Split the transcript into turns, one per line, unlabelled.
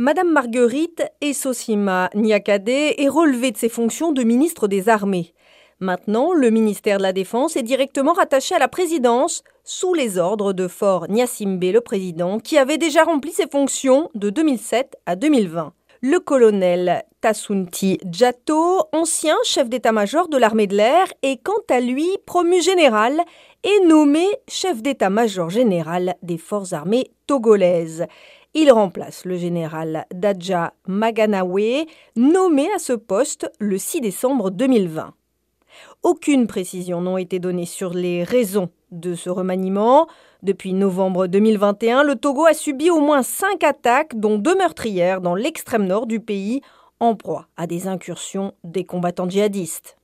Madame Marguerite Essosima Niakade est relevée de ses fonctions de ministre des Armées. Maintenant, le ministère de la Défense est directement rattaché à la présidence sous les ordres de Fort Nyasimbe, le président, qui avait déjà rempli ses fonctions de 2007 à 2020. Le colonel Tassunti Djato, ancien chef d'état-major de l'armée de l'air, est quant à lui promu général et nommé chef d'état-major général des forces armées togolaises. Il remplace le général Dadja Maganawe, nommé à ce poste le 6 décembre 2020. Aucune précision n'a été donnée sur les raisons de ce remaniement. Depuis novembre 2021, le Togo a subi au moins cinq attaques, dont deux meurtrières dans l'extrême nord du pays, en proie à des incursions des combattants djihadistes.